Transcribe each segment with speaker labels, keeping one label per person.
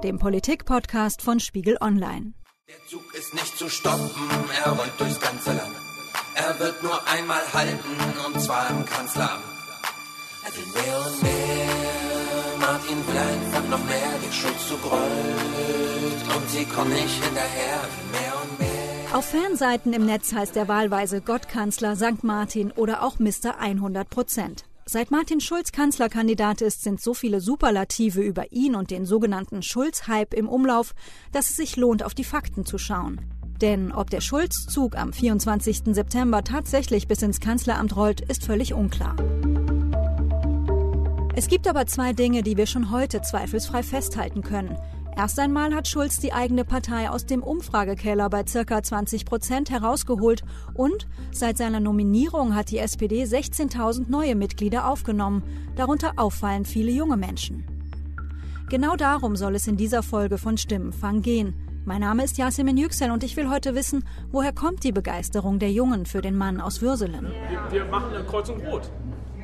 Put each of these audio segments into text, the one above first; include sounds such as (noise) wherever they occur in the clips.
Speaker 1: dem Politik-Podcast von Spiegel Online.
Speaker 2: Der Zug ist nicht zu stoppen, er rollt durchs ganze Land. Er wird nur einmal halten, und zwar im Kanzleramt. Er will mehr und mehr, Martin will einfach noch mehr, die Schulzug rollt und sie kommen nicht hinterher, mehr und mehr.
Speaker 1: Auf Fanseiten im Netz heißt er wahlweise Gottkanzler St. Martin oder auch Mr. 100 Prozent. Seit Martin Schulz Kanzlerkandidat ist, sind so viele Superlative über ihn und den sogenannten Schulz-Hype im Umlauf, dass es sich lohnt, auf die Fakten zu schauen. Denn ob der Schulz-Zug am 24. September tatsächlich bis ins Kanzleramt rollt, ist völlig unklar. Es gibt aber zwei Dinge, die wir schon heute zweifelsfrei festhalten können. Erst einmal hat Schulz die eigene Partei aus dem Umfragekeller bei ca. 20 Prozent herausgeholt und seit seiner Nominierung hat die SPD 16.000 neue Mitglieder aufgenommen, darunter auffallend viele junge Menschen. Genau darum soll es in dieser Folge von Stimmenfang gehen. Mein Name ist Yasemin Yüksel und ich will heute wissen, woher kommt die Begeisterung der Jungen für den Mann aus Würselen?
Speaker 3: Wir, wir machen eine Kreuzung Rot.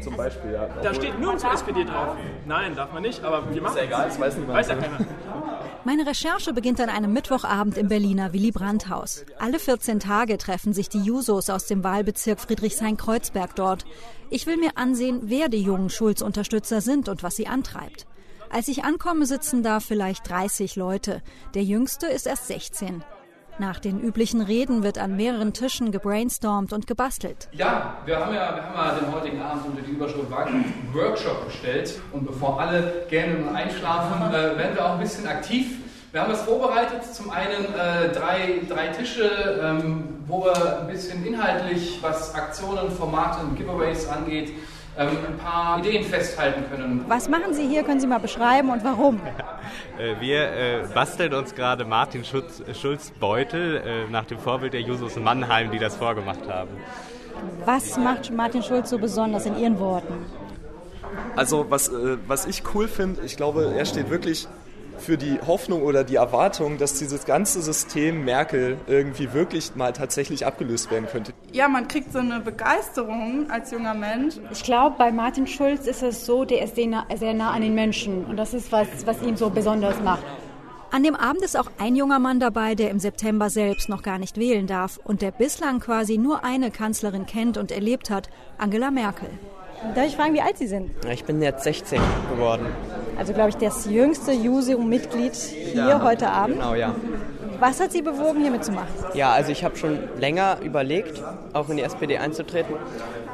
Speaker 4: Zum Beispiel, ja.
Speaker 3: Da steht nirgendwo SPD drauf. Nein, darf man nicht, aber wir machen
Speaker 4: Ist ja egal, das weiß niemand.
Speaker 3: Weiß ja keiner.
Speaker 1: Meine Recherche beginnt an einem Mittwochabend im Berliner Willy Brandt-Haus. Alle 14 Tage treffen sich die Jusos aus dem Wahlbezirk Friedrichshain-Kreuzberg dort. Ich will mir ansehen, wer die jungen Schulz-Unterstützer sind und was sie antreibt. Als ich ankomme, sitzen da vielleicht 30 Leute. Der jüngste ist erst 16. Nach den üblichen Reden wird an mehreren Tischen gebrainstormt und gebastelt.
Speaker 5: Ja, wir haben ja, wir haben ja den heutigen Abend unter die Überschrift Wahlkampf Workshop gestellt. Und bevor alle gerne nun einschlafen, äh, werden wir auch ein bisschen aktiv. Wir haben es vorbereitet. Zum einen äh, drei, drei Tische, ähm, wo wir ein bisschen inhaltlich, was Aktionen, Formate und Giveaways angeht, ähm, ein paar Ideen festhalten können.
Speaker 1: Was machen Sie hier? Können Sie mal beschreiben und warum? (laughs)
Speaker 6: Äh, Wir äh, basteln uns gerade Martin Schulz, Schulz Beutel äh, nach dem Vorbild der Jusos Mannheim, die das vorgemacht haben.
Speaker 1: Was macht Martin Schulz so besonders in Ihren Worten?
Speaker 4: Also was, äh, was ich cool finde, ich glaube, er steht wirklich für die Hoffnung oder die Erwartung, dass dieses ganze System Merkel irgendwie wirklich mal tatsächlich abgelöst werden könnte.
Speaker 7: Ja, man kriegt so eine Begeisterung als junger Mensch.
Speaker 8: Ich glaube, bei Martin Schulz ist es so, der ist sehr nah, sehr nah an den Menschen. Und das ist was, was ihn so besonders macht.
Speaker 1: An dem Abend ist auch ein junger Mann dabei, der im September selbst noch gar nicht wählen darf und der bislang quasi nur eine Kanzlerin kennt und erlebt hat, Angela Merkel.
Speaker 8: Darf ich fragen, wie alt Sie sind?
Speaker 9: Ich bin jetzt 16 geworden.
Speaker 8: Also, glaube ich, das jüngste Jusium-Mitglied hier heute Abend.
Speaker 9: Genau, ja.
Speaker 8: Was hat Sie bewogen, hier mitzumachen?
Speaker 9: Ja, also ich habe schon länger überlegt, auch in die SPD einzutreten.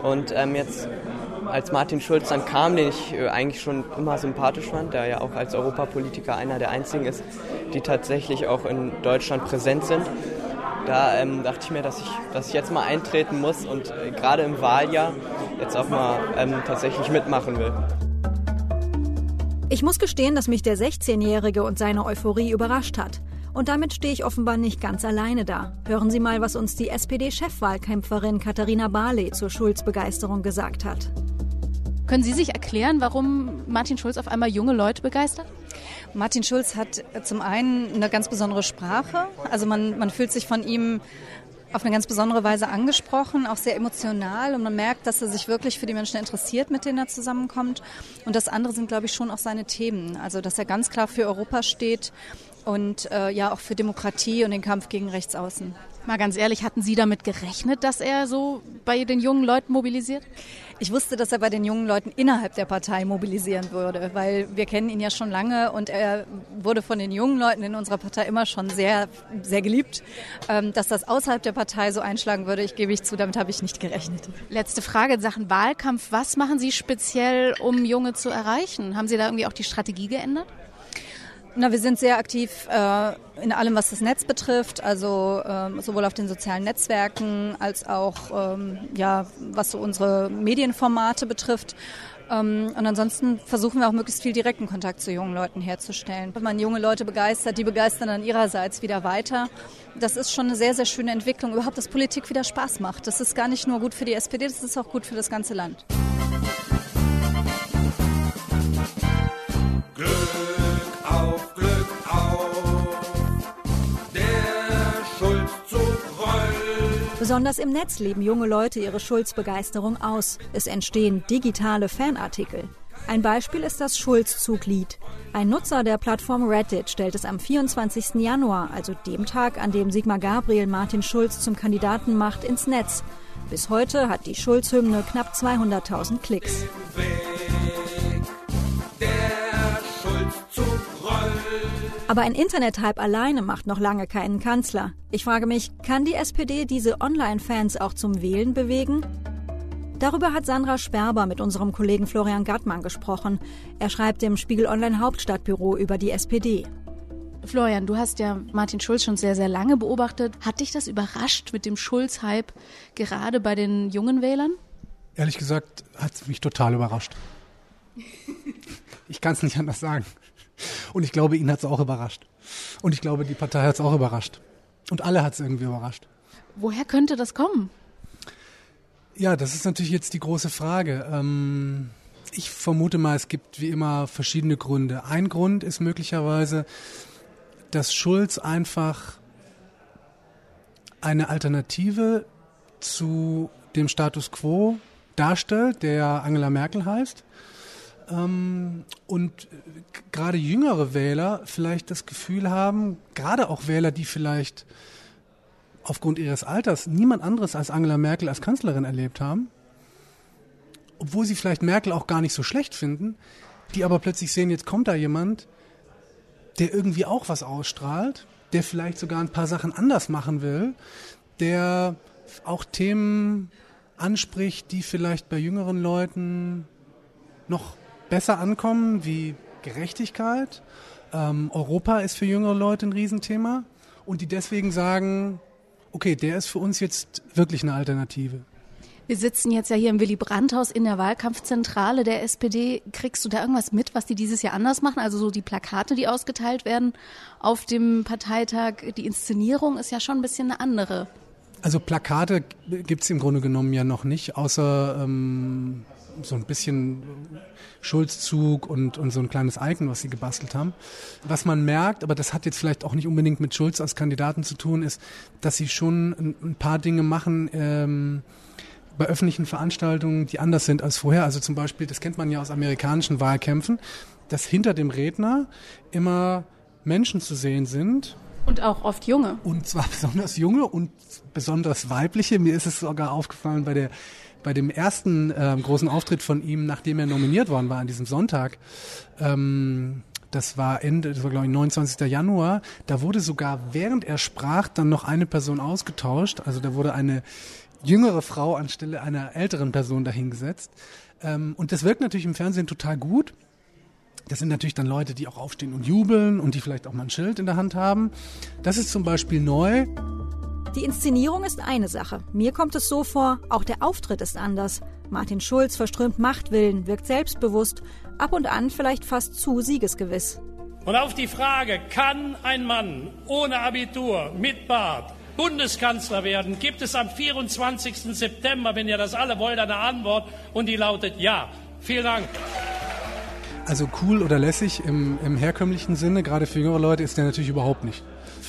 Speaker 9: Und ähm, jetzt, als Martin Schulz dann kam, den ich äh, eigentlich schon immer sympathisch fand, der ja auch als Europapolitiker einer der einzigen ist, die tatsächlich auch in Deutschland präsent sind, da ähm, dachte ich mir, dass ich, dass ich jetzt mal eintreten muss und äh, gerade im Wahljahr jetzt auch mal ähm, tatsächlich mitmachen will.
Speaker 1: Ich muss gestehen, dass mich der 16-Jährige und seine Euphorie überrascht hat. Und damit stehe ich offenbar nicht ganz alleine da. Hören Sie mal, was uns die SPD-Chefwahlkämpferin Katharina Barley zur Schulz-Begeisterung gesagt hat.
Speaker 10: Können Sie sich erklären, warum Martin Schulz auf einmal junge Leute begeistert?
Speaker 11: Martin Schulz hat zum einen eine ganz besondere Sprache. Also man, man fühlt sich von ihm auf eine ganz besondere Weise angesprochen, auch sehr emotional und man merkt, dass er sich wirklich für die Menschen interessiert, mit denen er zusammenkommt. Und das andere sind, glaube ich, schon auch seine Themen. Also dass er ganz klar für Europa steht und äh, ja auch für Demokratie und den Kampf gegen Rechtsaußen.
Speaker 10: Mal ganz ehrlich, hatten Sie damit gerechnet, dass er so bei den jungen Leuten mobilisiert?
Speaker 11: Ich wusste, dass er bei den jungen Leuten innerhalb der Partei mobilisieren würde, weil wir kennen ihn ja schon lange und er wurde von den jungen Leuten in unserer Partei immer schon sehr, sehr geliebt. Ähm, dass das außerhalb der Partei so einschlagen würde, ich gebe ich zu, damit habe ich nicht gerechnet.
Speaker 10: Letzte Frage in Sachen Wahlkampf. Was machen Sie speziell, um Junge zu erreichen? Haben Sie da irgendwie auch die Strategie geändert?
Speaker 11: Na, wir sind sehr aktiv äh, in allem, was das Netz betrifft, also ähm, sowohl auf den sozialen Netzwerken als auch ähm, ja, was so unsere Medienformate betrifft. Ähm, und ansonsten versuchen wir auch möglichst viel direkten Kontakt zu jungen Leuten herzustellen. Wenn man junge Leute begeistert, die begeistern dann ihrerseits wieder weiter. Das ist schon eine sehr, sehr schöne Entwicklung. Überhaupt, dass Politik wieder Spaß macht. Das ist gar nicht nur gut für die SPD, das ist auch gut für das ganze Land.
Speaker 1: Besonders im Netz leben junge Leute ihre Schulz-Begeisterung aus. Es entstehen digitale Fanartikel. Ein Beispiel ist das Schulz-Zuglied. Ein Nutzer der Plattform Reddit stellt es am 24. Januar, also dem Tag, an dem Sigmar Gabriel Martin Schulz zum Kandidaten macht, ins Netz. Bis heute hat die Schulz-Hymne knapp 200.000 Klicks. Aber ein Internet-Hype alleine macht noch lange keinen Kanzler. Ich frage mich, kann die SPD diese Online-Fans auch zum Wählen bewegen? Darüber hat Sandra Sperber mit unserem Kollegen Florian Gattmann gesprochen. Er schreibt im Spiegel Online Hauptstadtbüro über die SPD.
Speaker 10: Florian, du hast ja Martin Schulz schon sehr, sehr lange beobachtet. Hat dich das überrascht mit dem Schulz-Hype gerade bei den jungen Wählern?
Speaker 12: Ehrlich gesagt hat es mich total überrascht. Ich kann es nicht anders sagen. Und ich glaube, ihn hat es auch überrascht. Und ich glaube, die Partei hat es auch überrascht. Und alle hat es irgendwie überrascht.
Speaker 10: Woher könnte das kommen?
Speaker 12: Ja, das ist natürlich jetzt die große Frage. Ähm, ich vermute mal, es gibt wie immer verschiedene Gründe. Ein Grund ist möglicherweise, dass Schulz einfach eine Alternative zu dem Status quo darstellt, der Angela Merkel heißt. Ähm, und gerade jüngere Wähler vielleicht das Gefühl haben, gerade auch Wähler, die vielleicht aufgrund ihres Alters niemand anderes als Angela Merkel als Kanzlerin erlebt haben, obwohl sie vielleicht Merkel auch gar nicht so schlecht finden, die aber plötzlich sehen, jetzt kommt da jemand, der irgendwie auch was ausstrahlt, der vielleicht sogar ein paar Sachen anders machen will, der auch Themen anspricht, die vielleicht bei jüngeren Leuten noch besser ankommen, wie Gerechtigkeit. Ähm, Europa ist für jüngere Leute ein Riesenthema und die deswegen sagen, okay, der ist für uns jetzt wirklich eine Alternative.
Speaker 10: Wir sitzen jetzt ja hier im Willy Brandt-Haus in der Wahlkampfzentrale der SPD. Kriegst du da irgendwas mit, was die dieses Jahr anders machen? Also so die Plakate, die ausgeteilt werden auf dem Parteitag, die Inszenierung ist ja schon ein bisschen eine andere.
Speaker 12: Also Plakate gibt's im Grunde genommen ja noch nicht, außer ähm, so ein bisschen Schulzzug und, und so ein kleines Icon, was sie gebastelt haben. Was man merkt, aber das hat jetzt vielleicht auch nicht unbedingt mit Schulz als Kandidaten zu tun, ist, dass sie schon ein, ein paar Dinge machen ähm, bei öffentlichen Veranstaltungen, die anders sind als vorher. Also zum Beispiel, das kennt man ja aus amerikanischen Wahlkämpfen, dass hinter dem Redner immer Menschen zu sehen sind,
Speaker 10: und auch oft junge.
Speaker 12: und zwar (laughs) besonders junge und besonders weibliche. Mir ist es sogar aufgefallen bei der bei dem ersten ähm, großen Auftritt von ihm, nachdem er nominiert worden war an diesem Sonntag. Ähm, das war Ende, das war glaube ich 29. Januar. Da wurde sogar während er sprach dann noch eine Person ausgetauscht. Also da wurde eine jüngere Frau anstelle einer älteren Person dahingesetzt. Ähm, und das wirkt natürlich im Fernsehen total gut. Das sind natürlich dann Leute, die auch aufstehen und jubeln und die vielleicht auch mal ein Schild in der Hand haben. Das ist zum Beispiel neu.
Speaker 1: Die Inszenierung ist eine Sache. Mir kommt es so vor, auch der Auftritt ist anders. Martin Schulz verströmt Machtwillen, wirkt selbstbewusst, ab und an vielleicht fast zu siegesgewiss.
Speaker 13: Und auf die Frage, kann ein Mann ohne Abitur mit Bart Bundeskanzler werden, gibt es am 24. September, wenn ihr das alle wollt, eine Antwort und die lautet ja. Vielen Dank.
Speaker 12: Also cool oder lässig im, im herkömmlichen Sinne, gerade für jüngere Leute, ist der natürlich überhaupt nicht.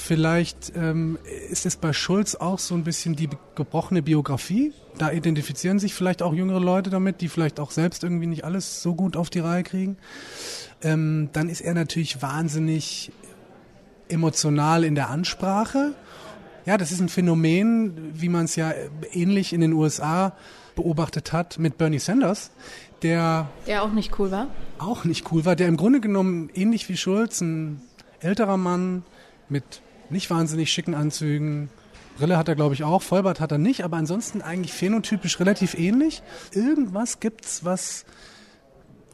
Speaker 12: Vielleicht ähm, ist es bei Schulz auch so ein bisschen die gebrochene Biografie. Da identifizieren sich vielleicht auch jüngere Leute damit, die vielleicht auch selbst irgendwie nicht alles so gut auf die Reihe kriegen. Ähm, dann ist er natürlich wahnsinnig emotional in der Ansprache. Ja, das ist ein Phänomen, wie man es ja ähnlich in den USA beobachtet hat mit Bernie Sanders, der
Speaker 10: Der auch nicht cool war.
Speaker 12: auch nicht cool war, der im Grunde genommen ähnlich wie Schulz, ein älterer Mann mit nicht wahnsinnig schicken Anzügen. Brille hat er, glaube ich, auch. Vollbart hat er nicht, aber ansonsten eigentlich phänotypisch relativ ähnlich. Irgendwas gibt's, was,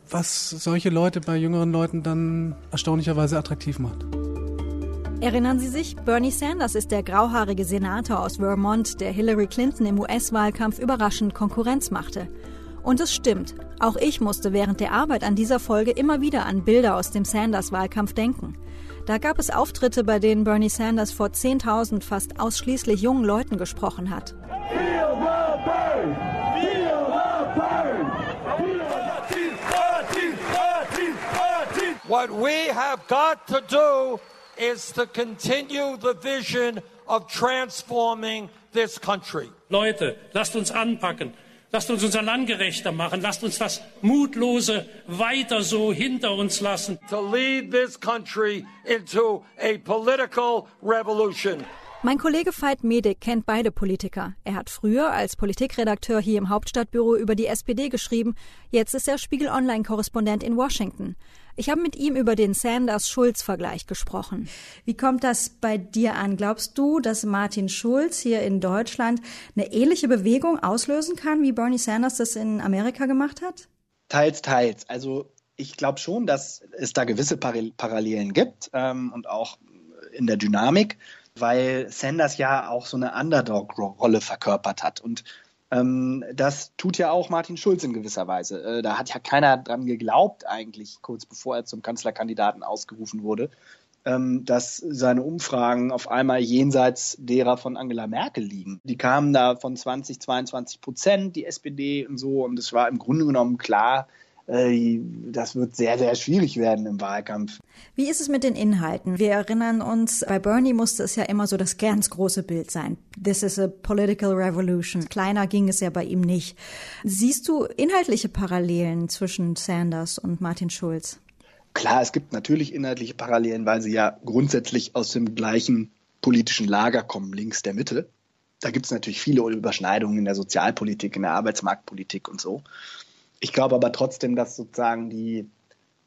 Speaker 12: was solche Leute bei jüngeren Leuten dann erstaunlicherweise attraktiv macht.
Speaker 1: Erinnern Sie sich, Bernie Sanders ist der grauhaarige Senator aus Vermont, der Hillary Clinton im US-Wahlkampf überraschend Konkurrenz machte. Und es stimmt, auch ich musste während der Arbeit an dieser Folge immer wieder an Bilder aus dem Sanders-Wahlkampf denken. Da gab es Auftritte, bei denen Bernie Sanders vor 10.000 fast ausschließlich jungen Leuten gesprochen hat.
Speaker 14: What we have got to do is to continue the vision of transforming this country.
Speaker 13: Leute, lasst uns anpacken. Lasst uns unser Land gerechter machen. Lasst uns das Mutlose weiter so hinter uns lassen.
Speaker 14: To lead this country into a political revolution.
Speaker 1: Mein Kollege Veit Medik kennt beide Politiker. Er hat früher als Politikredakteur hier im Hauptstadtbüro über die SPD geschrieben. Jetzt ist er Spiegel Online-Korrespondent in Washington. Ich habe mit ihm über den Sanders-Schulz-Vergleich gesprochen. Wie kommt das bei dir an? Glaubst du, dass Martin Schulz hier in Deutschland eine ähnliche Bewegung auslösen kann, wie Bernie Sanders das in Amerika gemacht hat?
Speaker 15: Teils, teils. Also ich glaube schon, dass es da gewisse Parallelen gibt ähm, und auch in der Dynamik weil Sanders ja auch so eine Underdog-Rolle verkörpert hat. Und ähm, das tut ja auch Martin Schulz in gewisser Weise. Äh, da hat ja keiner dran geglaubt, eigentlich, kurz bevor er zum Kanzlerkandidaten ausgerufen wurde, ähm, dass seine Umfragen auf einmal jenseits derer von Angela Merkel liegen. Die kamen da von 20, 22 Prozent, die SPD und so. Und es war im Grunde genommen klar, das wird sehr, sehr schwierig werden im Wahlkampf.
Speaker 1: Wie ist es mit den Inhalten? Wir erinnern uns, bei Bernie musste es ja immer so das ganz große Bild sein. This is a political revolution. Kleiner ging es ja bei ihm nicht. Siehst du inhaltliche Parallelen zwischen Sanders und Martin Schulz?
Speaker 15: Klar, es gibt natürlich inhaltliche Parallelen, weil sie ja grundsätzlich aus dem gleichen politischen Lager kommen, links der Mitte. Da gibt es natürlich viele Überschneidungen in der Sozialpolitik, in der Arbeitsmarktpolitik und so. Ich glaube aber trotzdem, dass sozusagen die,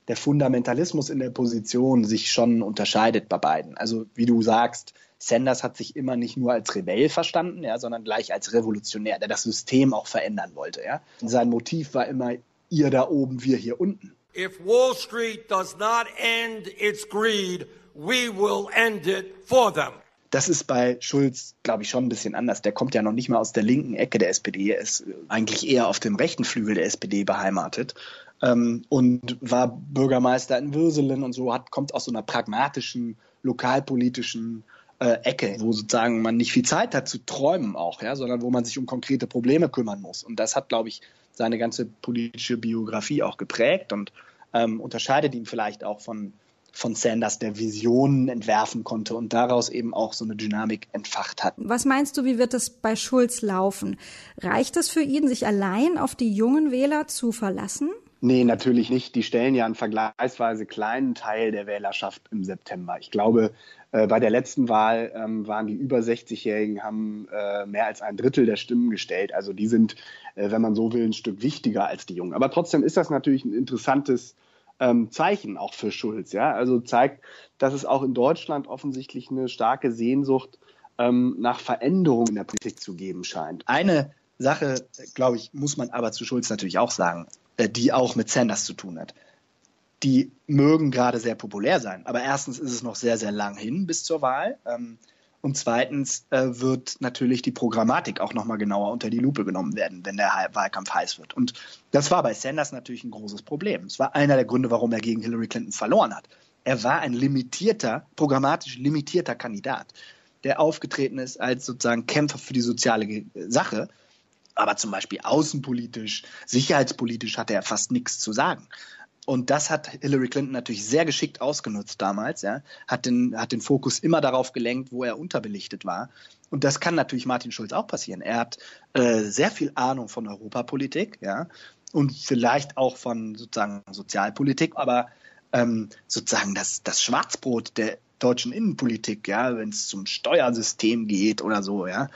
Speaker 15: der Fundamentalismus in der Position sich schon unterscheidet bei beiden. Also wie du sagst, Sanders hat sich immer nicht nur als Rebell verstanden, ja, sondern gleich als Revolutionär, der das System auch verändern wollte. Ja. Sein Motiv war immer, ihr da oben, wir hier unten.
Speaker 14: If Wall Street does not end its greed, we will end it for them.
Speaker 15: Das ist bei Schulz, glaube ich, schon ein bisschen anders. Der kommt ja noch nicht mal aus der linken Ecke der SPD. Er ist eigentlich eher auf dem rechten Flügel der SPD beheimatet ähm, und war Bürgermeister in Würselen und so, hat, kommt aus so einer pragmatischen, lokalpolitischen äh, Ecke, wo sozusagen man nicht viel Zeit hat zu träumen auch, ja, sondern wo man sich um konkrete Probleme kümmern muss. Und das hat, glaube ich, seine ganze politische Biografie auch geprägt und ähm, unterscheidet ihn vielleicht auch von von Sanders, der Visionen entwerfen konnte und daraus eben auch so eine Dynamik entfacht hat.
Speaker 1: Was meinst du, wie wird es bei Schulz laufen? Reicht es für ihn, sich allein auf die jungen Wähler zu verlassen?
Speaker 15: Nee, natürlich nicht. Die stellen ja einen vergleichsweise kleinen Teil der Wählerschaft im September. Ich glaube, äh, bei der letzten Wahl ähm, waren die über 60-Jährigen, haben äh, mehr als ein Drittel der Stimmen gestellt. Also die sind, äh, wenn man so will, ein Stück wichtiger als die Jungen. Aber trotzdem ist das natürlich ein interessantes ähm, Zeichen auch für Schulz. Ja? Also zeigt, dass es auch in Deutschland offensichtlich eine starke Sehnsucht ähm, nach Veränderung in der Politik zu geben scheint. Eine Sache, glaube ich, muss man aber zu Schulz natürlich auch sagen, äh, die auch mit Sanders zu tun hat. Die mögen gerade sehr populär sein, aber erstens ist es noch sehr, sehr lang hin bis zur Wahl. Ähm, und zweitens äh, wird natürlich die Programmatik auch nochmal genauer unter die Lupe genommen werden, wenn der Wahlkampf heiß wird. Und das war bei Sanders natürlich ein großes Problem. Es war einer der Gründe, warum er gegen Hillary Clinton verloren hat. Er war ein limitierter, programmatisch limitierter Kandidat, der aufgetreten ist als sozusagen Kämpfer für die soziale Sache. Aber zum Beispiel außenpolitisch, sicherheitspolitisch hatte er fast nichts zu sagen. Und das hat Hillary Clinton natürlich sehr geschickt ausgenutzt damals, ja. Hat den, hat den Fokus immer darauf gelenkt, wo er unterbelichtet war. Und das kann natürlich Martin Schulz auch passieren. Er hat äh, sehr viel Ahnung von Europapolitik, ja, und vielleicht auch von sozusagen Sozialpolitik, aber ähm, sozusagen das, das Schwarzbrot der deutschen Innenpolitik, ja, wenn es zum Steuersystem geht oder so, ja,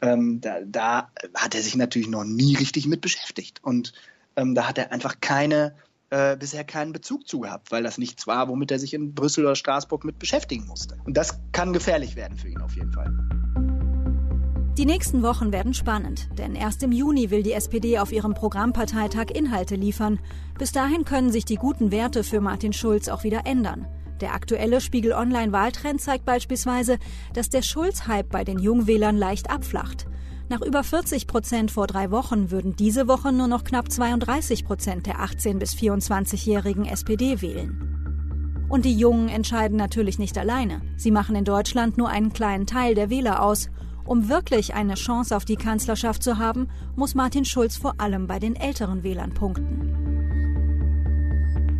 Speaker 15: ähm, da, da hat er sich natürlich noch nie richtig mit beschäftigt. Und ähm, da hat er einfach keine äh, bisher keinen Bezug zu gehabt, weil das nichts war, womit er sich in Brüssel oder Straßburg mit beschäftigen musste. Und das kann gefährlich werden für ihn auf jeden Fall.
Speaker 1: Die nächsten Wochen werden spannend, denn erst im Juni will die SPD auf ihrem Programmparteitag Inhalte liefern. Bis dahin können sich die guten Werte für Martin Schulz auch wieder ändern. Der aktuelle Spiegel Online Wahltrend zeigt beispielsweise, dass der Schulz-Hype bei den Jungwählern leicht abflacht. Nach über 40 Prozent vor drei Wochen würden diese Woche nur noch knapp 32 Prozent der 18- bis 24-jährigen SPD wählen. Und die Jungen entscheiden natürlich nicht alleine. Sie machen in Deutschland nur einen kleinen Teil der Wähler aus. Um wirklich eine Chance auf die Kanzlerschaft zu haben, muss Martin Schulz vor allem bei den älteren Wählern punkten.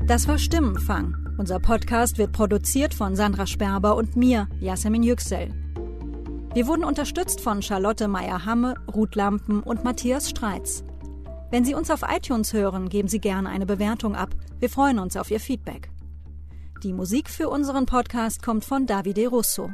Speaker 1: Das war Stimmenfang. Unser Podcast wird produziert von Sandra Sperber und mir, Yasemin Yüksel. Wir wurden unterstützt von Charlotte Meyer-Hamme, Ruth Lampen und Matthias Streitz. Wenn Sie uns auf iTunes hören, geben Sie gerne eine Bewertung ab. Wir freuen uns auf Ihr Feedback. Die Musik für unseren Podcast kommt von Davide Russo.